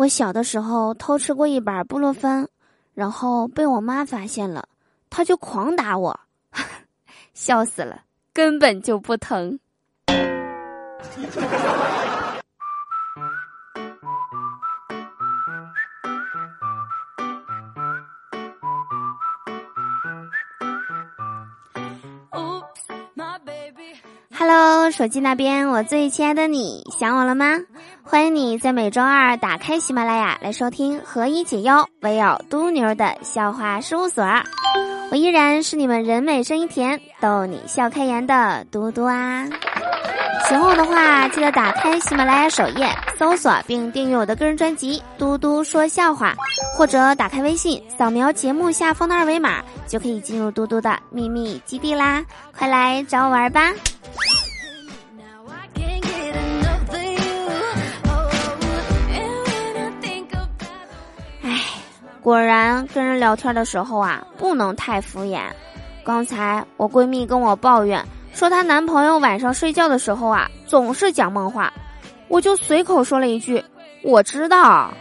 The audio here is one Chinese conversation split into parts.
我小的时候偷吃过一板布洛芬，然后被我妈发现了，她就狂打我，笑死了，根本就不疼。Hello，手机那边，我最亲爱的你，想我了吗？欢迎你在每周二打开喜马拉雅来收听何以解忧，唯有嘟妞的笑话事务所。我依然是你们人美声音甜、逗你笑开颜的嘟嘟啊！喜欢我的话，记得打开喜马拉雅首页搜索并订阅我的个人专辑《嘟嘟说笑话》，或者打开微信扫描节目下方的二维码，就可以进入嘟嘟的秘密基地啦！快来找我玩吧！果然，跟人聊天的时候啊，不能太敷衍。刚才我闺蜜跟我抱怨说，她男朋友晚上睡觉的时候啊，总是讲梦话。我就随口说了一句：“我知道。”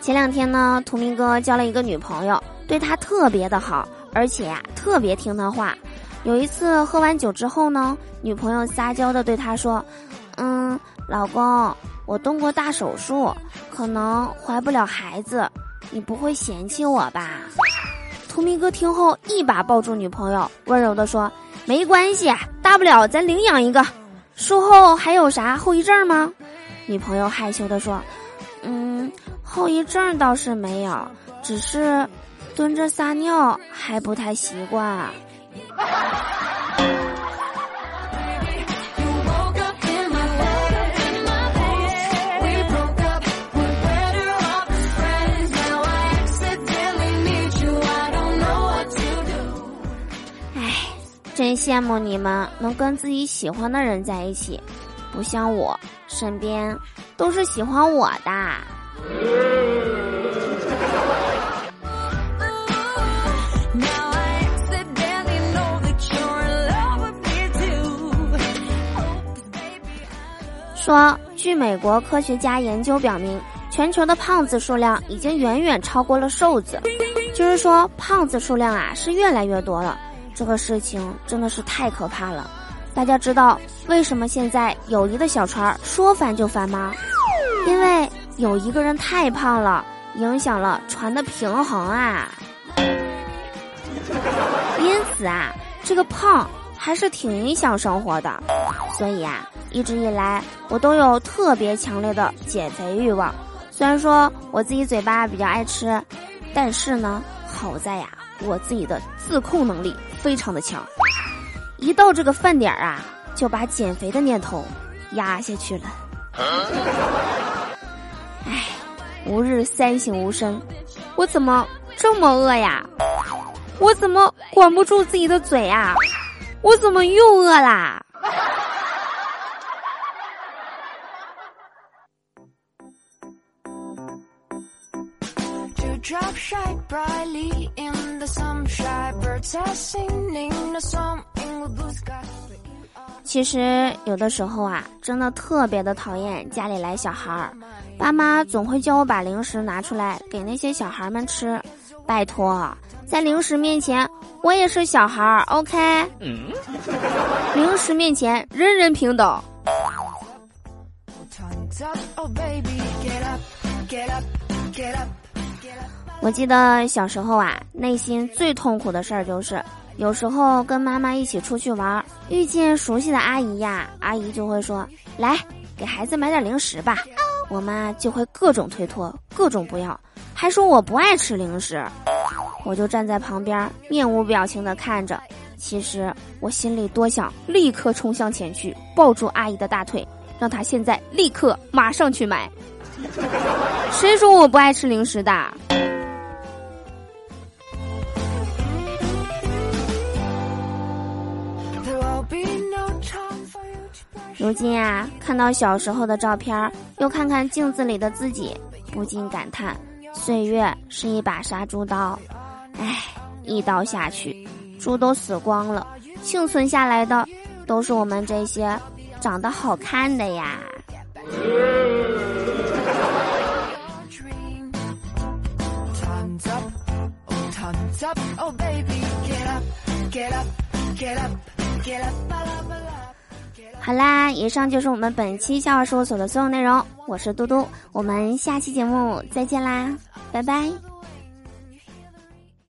前两天呢，图明哥交了一个女朋友，对他特别的好，而且呀，特别听他话。有一次喝完酒之后呢，女朋友撒娇的对他说：“嗯，老公，我动过大手术，可能怀不了孩子，你不会嫌弃我吧？”图明哥听后一把抱住女朋友，温柔的说：“没关系，大不了咱领养一个，术后还有啥后遗症吗？”女朋友害羞的说：“嗯，后遗症倒是没有，只是蹲着撒尿还不太习惯。”，真羡慕你们能跟自己喜欢的人在一起，不像我身边都是喜欢我的。说，据美国科学家研究表明，全球的胖子数量已经远远超过了瘦子，就是说胖子数量啊是越来越多了。这个事情真的是太可怕了。大家知道为什么现在友谊的小船说翻就翻吗？因为有一个人太胖了，影响了船的平衡啊。因此啊，这个胖还是挺影响生活的。所以啊。一直以来，我都有特别强烈的减肥欲望。虽然说我自己嘴巴比较爱吃，但是呢，好在呀，我自己的自控能力非常的强。一到这个饭点儿啊，就把减肥的念头压下去了。唉，吾日三省吾身，我怎么这么饿呀？我怎么管不住自己的嘴啊？我怎么又饿啦？其实有的时候啊，真的特别的讨厌家里来小孩儿，爸妈总会叫我把零食拿出来给那些小孩们吃。拜托，在零食面前，我也是小孩儿，OK？零食面前，人人平等。我记得小时候啊，内心最痛苦的事儿就是，有时候跟妈妈一起出去玩，遇见熟悉的阿姨呀，阿姨就会说：“来，给孩子买点零食吧。”我妈就会各种推脱，各种不要，还说我不爱吃零食。我就站在旁边，面无表情的看着。其实我心里多想立刻冲向前去，抱住阿姨的大腿，让她现在立刻马上去买。谁说我不爱吃零食的？如今啊，看到小时候的照片，又看看镜子里的自己，不禁感叹：岁月是一把杀猪刀。唉，一刀下去，猪都死光了，幸存下来的都是我们这些长得好看的呀。好啦，以上就是我们本期笑话事务所的所有内容。我是嘟嘟，我们下期节目再见啦，拜拜。